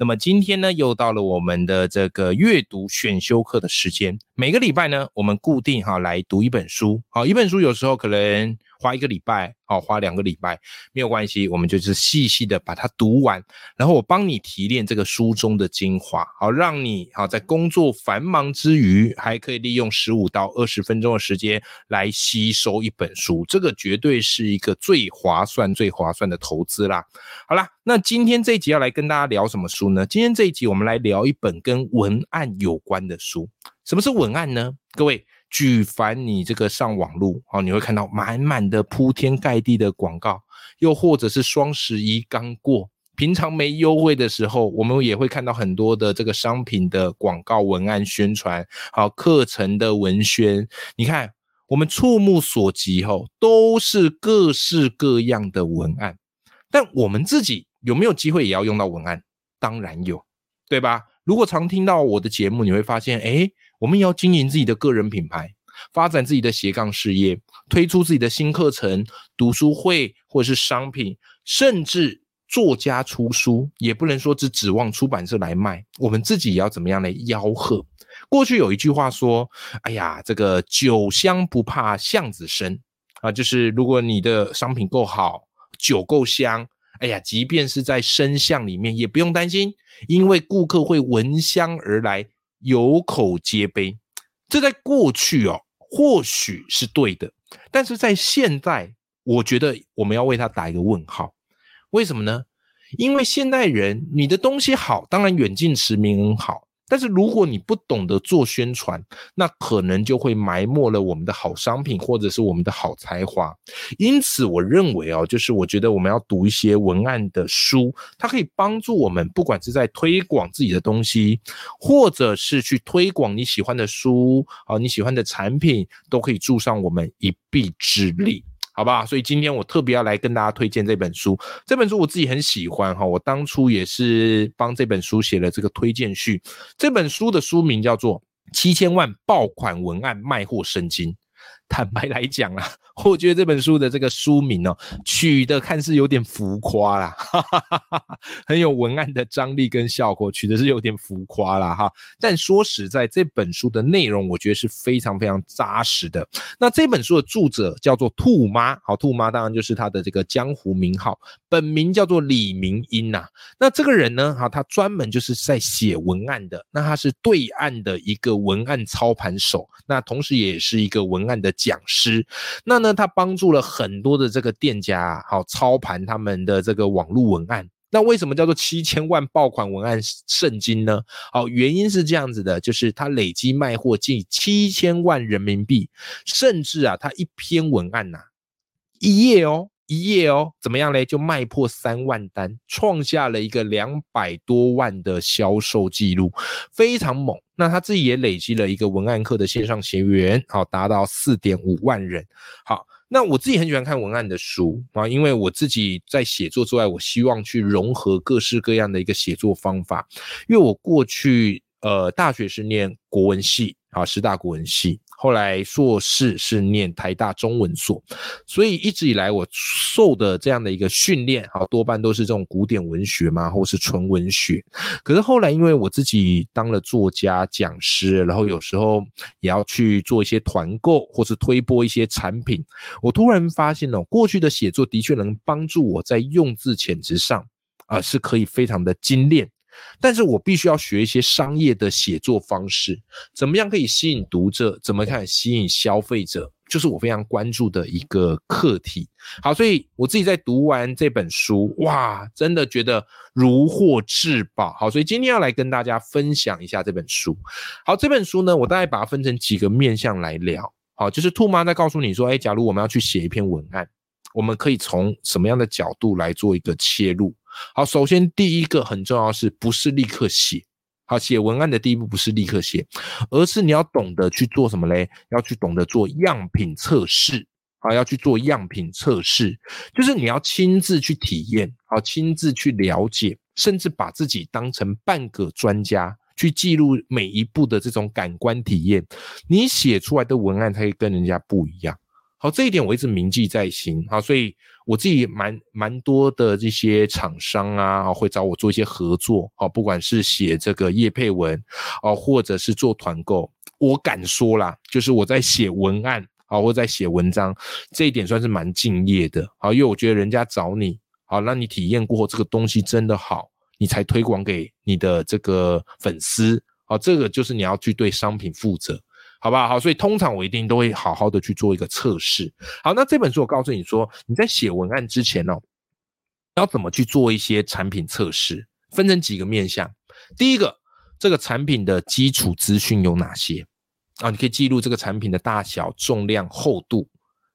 那么今天呢，又到了我们的这个阅读选修课的时间。每个礼拜呢，我们固定哈来读一本书。好，一本书有时候可能。花一个礼拜，好，花两个礼拜没有关系，我们就是细细的把它读完，然后我帮你提炼这个书中的精华，好，让你好在工作繁忙之余，还可以利用十五到二十分钟的时间来吸收一本书，这个绝对是一个最划算、最划算的投资啦。好啦，那今天这一集要来跟大家聊什么书呢？今天这一集我们来聊一本跟文案有关的书。什么是文案呢？各位。举凡你这个上网路，哦，你会看到满满的铺天盖地的广告，又或者是双十一刚过，平常没优惠的时候，我们也会看到很多的这个商品的广告文案宣传，好课程的文宣，你看我们触目所及，吼，都是各式各样的文案。但我们自己有没有机会也要用到文案？当然有，对吧？如果常听到我的节目，你会发现，哎。我们也要经营自己的个人品牌，发展自己的斜杠事业，推出自己的新课程、读书会或者是商品，甚至作家出书，也不能说只指望出版社来卖，我们自己也要怎么样来吆喝？过去有一句话说：“哎呀，这个酒香不怕巷子深啊，就是如果你的商品够好，酒够香，哎呀，即便是在深巷里面也不用担心，因为顾客会闻香而来。”有口皆碑，这在过去哦，或许是对的，但是在现在，我觉得我们要为他打一个问号。为什么呢？因为现代人，你的东西好，当然远近驰名很好。但是如果你不懂得做宣传，那可能就会埋没了我们的好商品或者是我们的好才华。因此，我认为哦，就是我觉得我们要读一些文案的书，它可以帮助我们，不管是在推广自己的东西，或者是去推广你喜欢的书啊，你喜欢的产品，都可以助上我们一臂之力。好吧，所以今天我特别要来跟大家推荐这本书。这本书我自己很喜欢哈，我当初也是帮这本书写了这个推荐序。这本书的书名叫做《七千万爆款文案卖货圣经》。坦白来讲啊，我觉得这本书的这个书名哦，取的看似有点浮夸啦，哈哈哈哈很有文案的张力跟效果，取的是有点浮夸啦哈。但说实在，这本书的内容，我觉得是非常非常扎实的。那这本书的作者叫做兔妈，好，兔妈当然就是他的这个江湖名号，本名叫做李明英呐。那这个人呢，哈，他专门就是在写文案的，那他是对岸的一个文案操盘手，那同时也是一个文案的。讲师，那呢，他帮助了很多的这个店家，好操盘他们的这个网络文案。那为什么叫做七千万爆款文案圣经呢？好，原因是这样子的，就是他累积卖货近七千万人民币，甚至啊，他一篇文案呐，一页哦。一夜哦，怎么样嘞？就卖破三万单，创下了一个两百多万的销售记录，非常猛。那他自己也累积了一个文案课的线上学员，好，达到四点五万人。好，那我自己很喜欢看文案的书啊，因为我自己在写作之外，我希望去融合各式各样的一个写作方法。因为我过去呃大学是念国文系，啊，师大国文系。后来硕士是念台大中文所，所以一直以来我受的这样的一个训练，啊多半都是这种古典文学嘛，或是纯文学。可是后来因为我自己当了作家、讲师，然后有时候也要去做一些团购，或是推播一些产品，我突然发现哦，过去的写作的确能帮助我在用字遣词上啊，是可以非常的精炼。但是我必须要学一些商业的写作方式，怎么样可以吸引读者？怎么看吸引消费者？就是我非常关注的一个课题。好，所以我自己在读完这本书，哇，真的觉得如获至宝。好，所以今天要来跟大家分享一下这本书。好，这本书呢，我大概把它分成几个面向来聊。好，就是兔妈在告诉你说，哎，假如我们要去写一篇文案，我们可以从什么样的角度来做一个切入？好，首先第一个很重要，是不是立刻写？好，写文案的第一步不是立刻写，而是你要懂得去做什么嘞？要去懂得做样品测试，啊，要去做样品测试，就是你要亲自去体验，好，亲自去了解，甚至把自己当成半个专家，去记录每一步的这种感官体验，你写出来的文案才会跟人家不一样。好，这一点我一直铭记在心。好，所以我自己蛮蛮多的这些厂商啊，会找我做一些合作。哦，不管是写这个叶配文，哦，或者是做团购，我敢说啦，就是我在写文案，啊，或在写文章，这一点算是蛮敬业的。啊，因为我觉得人家找你，好，让你体验过后这个东西真的好，你才推广给你的这个粉丝。啊，这个就是你要去对商品负责。好不好？好，所以通常我一定都会好好的去做一个测试。好，那这本书我告诉你说，你在写文案之前哦，要怎么去做一些产品测试？分成几个面向。第一个，这个产品的基础资讯有哪些啊？你可以记录这个产品的大小、重量、厚度，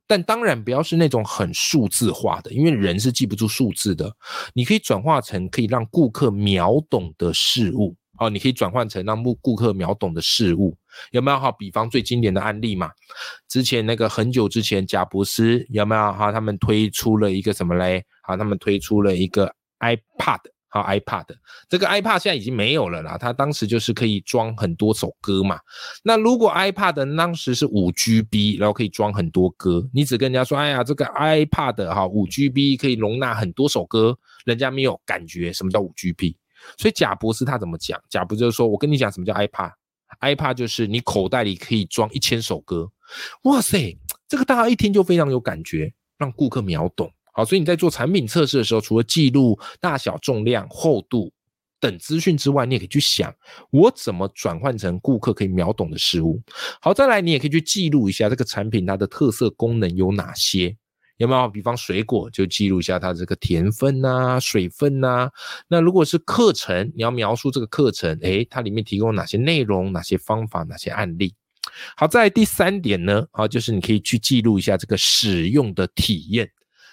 但当然不要是那种很数字化的，因为人是记不住数字的。你可以转化成可以让顾客秒懂的事物。哦，你可以转换成让顾顾客秒懂的事物，有没有？好，比方最经典的案例嘛，之前那个很久之前，贾博斯有没有？哈，他们推出了一个什么嘞？好，他们推出了一个 iPad，好，iPad，这个 iPad 现在已经没有了啦。它当时就是可以装很多首歌嘛。那如果 iPad 当时是五 GB，然后可以装很多歌，你只跟人家说，哎呀，这个 iPad 哈，五 GB 可以容纳很多首歌，人家没有感觉什么叫五 GB。所以贾博士他怎么讲？贾博士就说：“我跟你讲，什么叫 iPad？iPad 就是你口袋里可以装一千首歌。哇塞，这个大家一听就非常有感觉，让顾客秒懂。好，所以你在做产品测试的时候，除了记录大小、重量、厚度等资讯之外，你也可以去想，我怎么转换成顾客可以秒懂的事物。好，再来，你也可以去记录一下这个产品它的特色功能有哪些。”有没有？比方水果就记录一下它这个甜分呐、水分呐。那如果是课程，你要描述这个课程，诶，它里面提供哪些内容、哪些方法、哪些案例。好，在第三点呢，啊，就是你可以去记录一下这个使用的体验。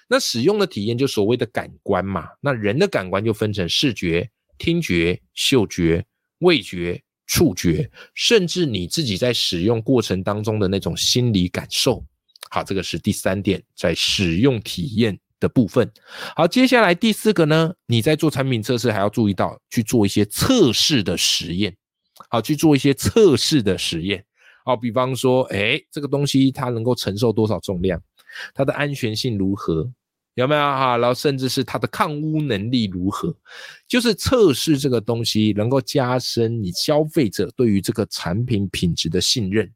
那使用的体验就所谓的感官嘛。那人的感官就分成视觉、听觉、嗅觉、味觉、触觉，甚至你自己在使用过程当中的那种心理感受。好，这个是第三点，在使用体验的部分。好，接下来第四个呢，你在做产品测试还要注意到去做一些测试的实验。好，去做一些测试的实验。好，比方说，哎，这个东西它能够承受多少重量？它的安全性如何？有没有哈？然后甚至是它的抗污能力如何？就是测试这个东西能够加深你消费者对于这个产品品质的信任。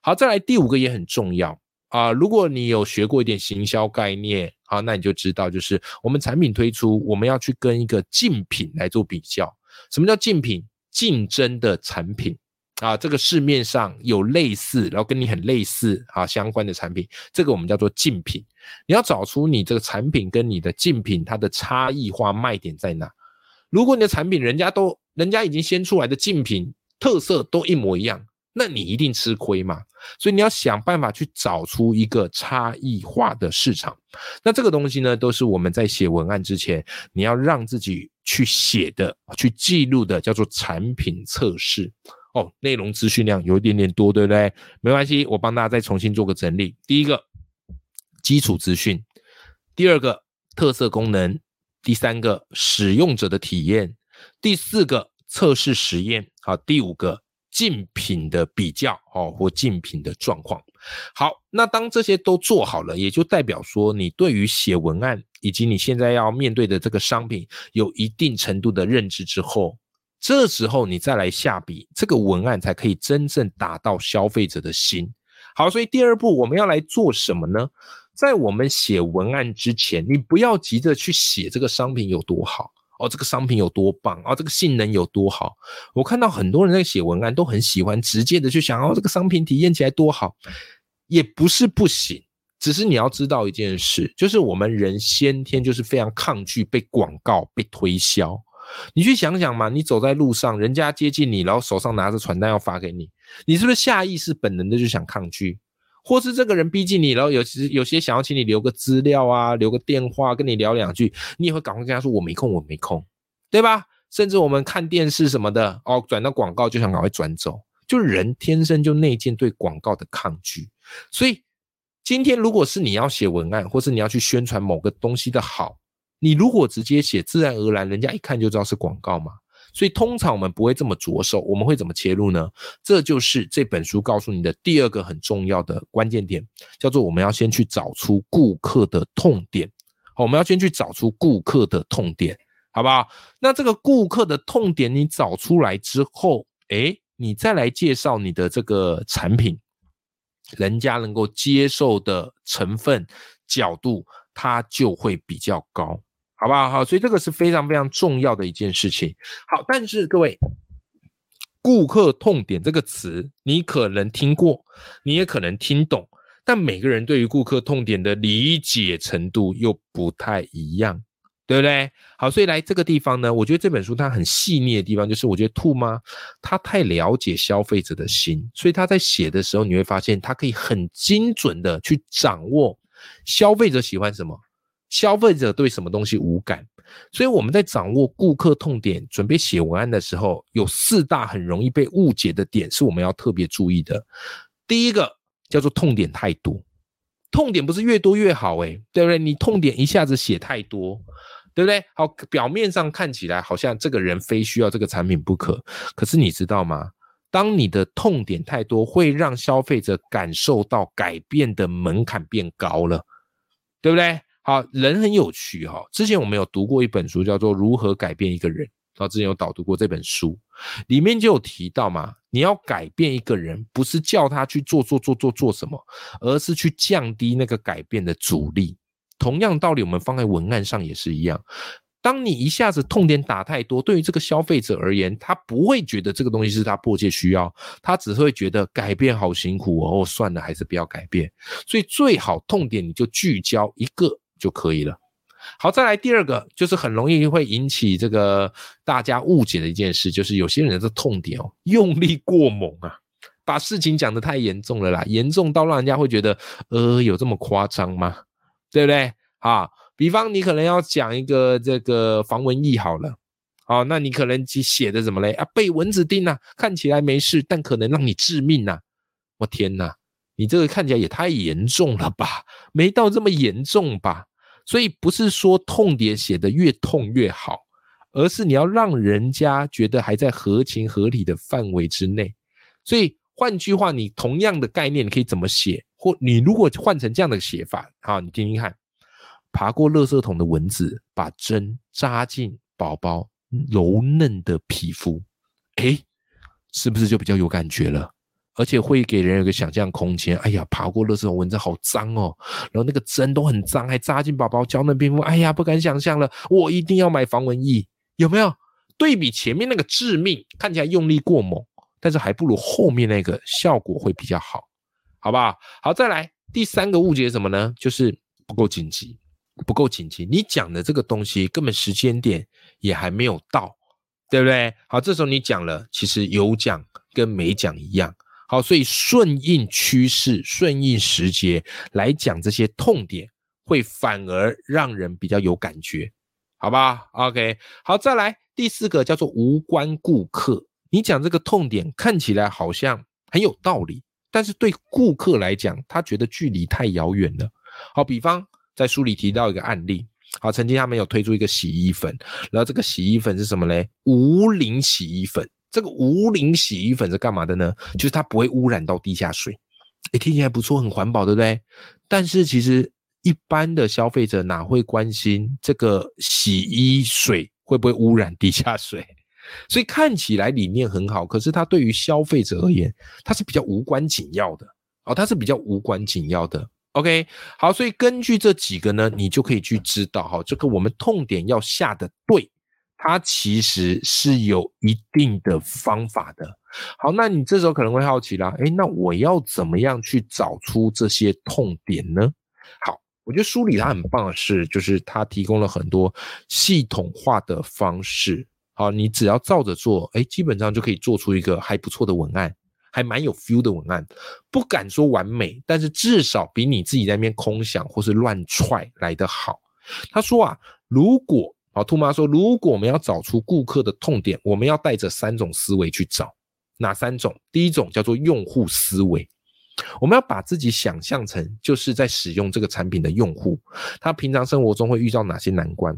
好，再来第五个也很重要。啊，如果你有学过一点行销概念，好，那你就知道，就是我们产品推出，我们要去跟一个竞品来做比较。什么叫竞品？竞争的产品啊，这个市面上有类似，然后跟你很类似啊相关的产品，这个我们叫做竞品。你要找出你这个产品跟你的竞品它的差异化卖点在哪。如果你的产品人家都人家已经先出来的竞品特色都一模一样。那你一定吃亏嘛，所以你要想办法去找出一个差异化的市场。那这个东西呢，都是我们在写文案之前，你要让自己去写的、去记录的，叫做产品测试。哦，内容资讯量有一点点多，对不对？没关系，我帮大家再重新做个整理。第一个，基础资讯；第二个，特色功能；第三个，使用者的体验；第四个，测试实验；好，第五个。竞品的比较哦，或竞品的状况。好，那当这些都做好了，也就代表说你对于写文案以及你现在要面对的这个商品有一定程度的认知之后，这时候你再来下笔，这个文案才可以真正打到消费者的心。好，所以第二步我们要来做什么呢？在我们写文案之前，你不要急着去写这个商品有多好。哦，这个商品有多棒哦，这个性能有多好？我看到很多人在写文案，都很喜欢直接的去想哦，这个商品体验起来多好，也不是不行，只是你要知道一件事，就是我们人先天就是非常抗拒被广告、被推销。你去想想嘛，你走在路上，人家接近你，然后手上拿着传单要发给你，你是不是下意识本能的就想抗拒？或是这个人逼近你，然后有时有些想要请你留个资料啊，留个电话跟你聊两句，你也会赶快跟他说我没空，我没空，对吧？甚至我们看电视什么的，哦，转到广告就想赶快转走，就人天生就内建对广告的抗拒。所以今天如果是你要写文案，或是你要去宣传某个东西的好，你如果直接写，自然而然人家一看就知道是广告嘛。所以通常我们不会这么着手，我们会怎么切入呢？这就是这本书告诉你的第二个很重要的关键点，叫做我们要先去找出顾客的痛点。好，我们要先去找出顾客的痛点，好不好？那这个顾客的痛点你找出来之后，诶，你再来介绍你的这个产品，人家能够接受的成分角度，它就会比较高。好不好？好，所以这个是非常非常重要的一件事情。好，但是各位，顾客痛点这个词，你可能听过，你也可能听懂，但每个人对于顾客痛点的理解程度又不太一样，对不对？好，所以来这个地方呢，我觉得这本书它很细腻的地方，就是我觉得兔妈他太了解消费者的心，所以他在写的时候，你会发现他可以很精准的去掌握消费者喜欢什么。消费者对什么东西无感，所以我们在掌握顾客痛点、准备写文案的时候，有四大很容易被误解的点是我们要特别注意的。第一个叫做痛点太多，痛点不是越多越好，诶，对不对？你痛点一下子写太多，对不对？好，表面上看起来好像这个人非需要这个产品不可，可是你知道吗？当你的痛点太多，会让消费者感受到改变的门槛变高了，对不对？好，人很有趣哈。之前我们有读过一本书，叫做《如何改变一个人》。然后之前有导读过这本书，里面就有提到嘛，你要改变一个人，不是叫他去做做做做做什么，而是去降低那个改变的阻力。同样道理，我们放在文案上也是一样。当你一下子痛点打太多，对于这个消费者而言，他不会觉得这个东西是他迫切需要，他只会觉得改变好辛苦哦。算了，还是不要改变。所以最好痛点你就聚焦一个。就可以了。好，再来第二个，就是很容易会引起这个大家误解的一件事，就是有些人的痛点哦，用力过猛啊，把事情讲得太严重了啦，严重到让人家会觉得，呃，有这么夸张吗？对不对？啊，比方你可能要讲一个这个防蚊液好了，好，那你可能写的怎么嘞？啊，被蚊子叮啊，看起来没事，但可能让你致命呐！我天呐，你这个看起来也太严重了吧？没到这么严重吧？所以不是说痛点写的越痛越好，而是你要让人家觉得还在合情合理的范围之内。所以换句话，你同样的概念，你可以怎么写？或你如果换成这样的写法，好，你听听看：爬过垃圾桶的蚊子，把针扎进宝宝柔嫩的皮肤，诶，是不是就比较有感觉了？而且会给人有个想象空间。哎呀，爬过垃圾桶蚊子好脏哦，然后那个针都很脏，还扎进宝宝娇嫩皮肤。哎呀，不敢想象了，我一定要买防蚊液，有没有？对比前面那个致命，看起来用力过猛，但是还不如后面那个效果会比较好，好不好？好，再来第三个误解什么呢？就是不够紧急，不够紧急。你讲的这个东西根本时间点也还没有到，对不对？好，这时候你讲了，其实有讲跟没讲一样。好，所以顺应趋势、顺应时节来讲这些痛点，会反而让人比较有感觉，好吧？OK，好，再来第四个叫做无关顾客。你讲这个痛点看起来好像很有道理，但是对顾客来讲，他觉得距离太遥远了。好，比方在书里提到一个案例，好，曾经他们有推出一个洗衣粉，然后这个洗衣粉是什么嘞？无磷洗衣粉。这个无磷洗衣粉是干嘛的呢？就是它不会污染到地下水，哎，听起来不错，很环保，对不对？但是其实一般的消费者哪会关心这个洗衣水会不会污染地下水？所以看起来理念很好，可是它对于消费者而言，它是比较无关紧要的哦，它是比较无关紧要的。OK，好，所以根据这几个呢，你就可以去知道哈，这个我们痛点要下的对。它其实是有一定的方法的。好，那你这时候可能会好奇啦，诶，那我要怎么样去找出这些痛点呢？好，我觉得梳理它很棒的是，就是它提供了很多系统化的方式。好，你只要照着做，诶，基本上就可以做出一个还不错的文案，还蛮有 feel 的文案。不敢说完美，但是至少比你自己在那边空想或是乱踹来的好。他说啊，如果好，兔妈说，如果我们要找出顾客的痛点，我们要带着三种思维去找。哪三种？第一种叫做用户思维，我们要把自己想象成就是在使用这个产品的用户，他平常生活中会遇到哪些难关？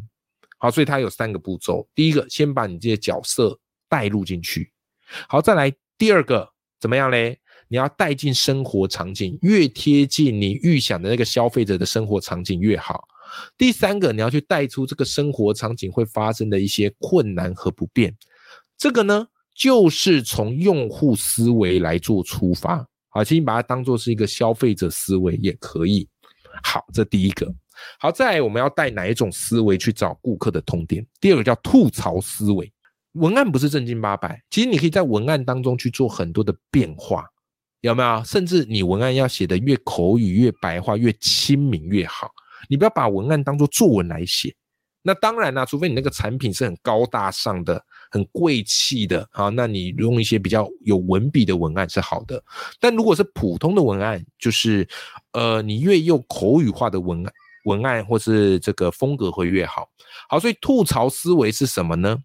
好，所以它有三个步骤。第一个，先把你这些角色带入进去。好，再来第二个，怎么样嘞？你要带进生活场景，越贴近你预想的那个消费者的生活场景越好。第三个，你要去带出这个生活场景会发生的一些困难和不便。这个呢？就是从用户思维来做出发，好，请你把它当做是一个消费者思维也可以。好，这第一个。好，再来我们要带哪一种思维去找顾客的痛点？第二个叫吐槽思维。文案不是正经八百，其实你可以在文案当中去做很多的变化，有没有？甚至你文案要写的越口语、越白话、越亲民越好。你不要把文案当做作文来写。那当然啦，除非你那个产品是很高大上的。很贵气的啊，那你用一些比较有文笔的文案是好的，但如果是普通的文案，就是呃，你越用口语化的文案文案或是这个风格会越好。好，所以吐槽思维是什么呢？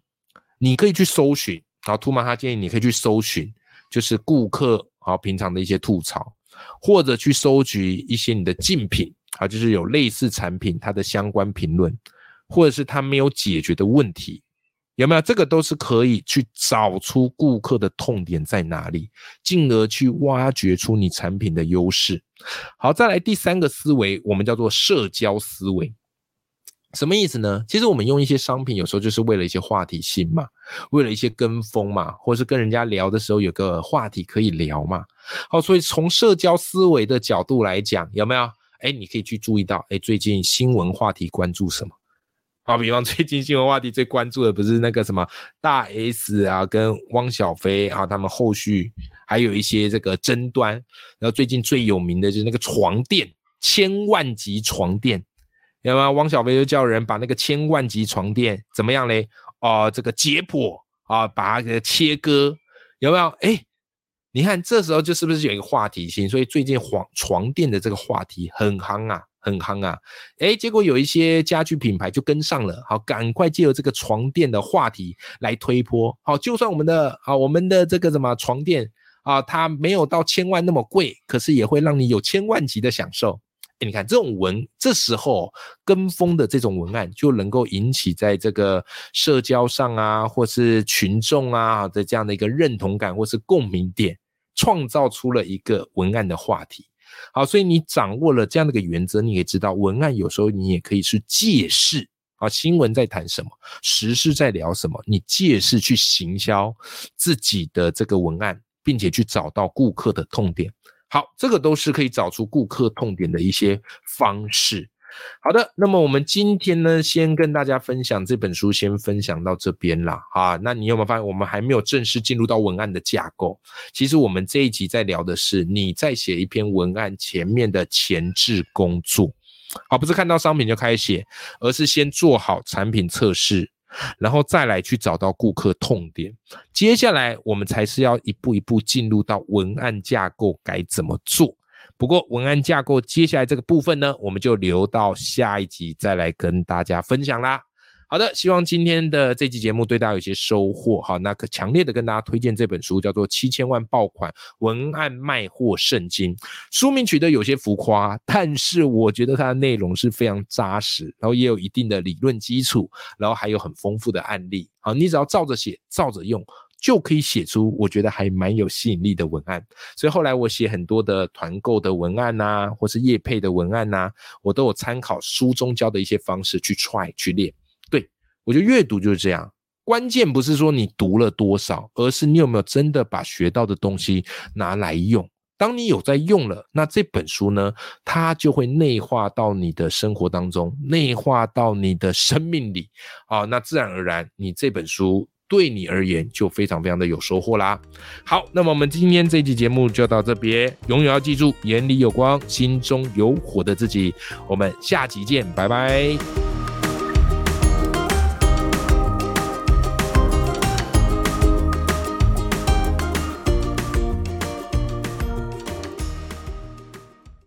你可以去搜寻，好，兔妈他建议你可以去搜寻，就是顾客好平常的一些吐槽，或者去收集一些你的竞品啊，就是有类似产品它的相关评论，或者是它没有解决的问题。有没有这个都是可以去找出顾客的痛点在哪里，进而去挖掘出你产品的优势。好，再来第三个思维，我们叫做社交思维。什么意思呢？其实我们用一些商品，有时候就是为了一些话题性嘛，为了一些跟风嘛，或者是跟人家聊的时候有个话题可以聊嘛。好，所以从社交思维的角度来讲，有没有？哎，你可以去注意到，哎，最近新闻话题关注什么？好，比方最近新闻话题最关注的不是那个什么大 S 啊，跟汪小菲啊，他们后续还有一些这个争端。然后最近最有名的就是那个床垫，千万级床垫，有没有？汪小菲就叫人把那个千万级床垫怎么样嘞？哦，这个解剖啊，把它给切割，有没有？哎，你看这时候就是不是有一个话题性？所以最近床床垫的这个话题很夯啊。很夯啊，哎，结果有一些家具品牌就跟上了，好，赶快借由这个床垫的话题来推波，好，就算我们的啊，我们的这个什么床垫啊，它没有到千万那么贵，可是也会让你有千万级的享受。哎，你看这种文，这时候跟风的这种文案就能够引起在这个社交上啊，或是群众啊的这样的一个认同感或是共鸣点，创造出了一个文案的话题。好，所以你掌握了这样的一个原则，你也知道文案有时候你也可以是借势啊，新闻在谈什么，时事在聊什么，你借势去行销自己的这个文案，并且去找到顾客的痛点。好，这个都是可以找出顾客痛点的一些方式。好的，那么我们今天呢，先跟大家分享这本书，先分享到这边啦。啊，那你有没有发现，我们还没有正式进入到文案的架构？其实我们这一集在聊的是你在写一篇文案前面的前置工作。好，不是看到商品就开始写，而是先做好产品测试，然后再来去找到顾客痛点。接下来我们才是要一步一步进入到文案架构该怎么做。不过文案架构接下来这个部分呢，我们就留到下一集再来跟大家分享啦。好的，希望今天的这期节目对大家有些收获。好，那可强烈的跟大家推荐这本书，叫做《七千万爆款文案卖货圣经》。书名取得有些浮夸，但是我觉得它的内容是非常扎实，然后也有一定的理论基础，然后还有很丰富的案例。好，你只要照着写，照着用。就可以写出我觉得还蛮有吸引力的文案，所以后来我写很多的团购的文案呐，或是业配的文案呐，我都有参考书中教的一些方式去 try 去练。对我觉得阅读就是这样，关键不是说你读了多少，而是你有没有真的把学到的东西拿来用。当你有在用了，那这本书呢，它就会内化到你的生活当中，内化到你的生命里啊，那自然而然你这本书。对你而言就非常非常的有收获啦。好，那么我们今天这期节目就到这边，永远要记住，眼里有光，心中有火的自己。我们下期见，拜拜。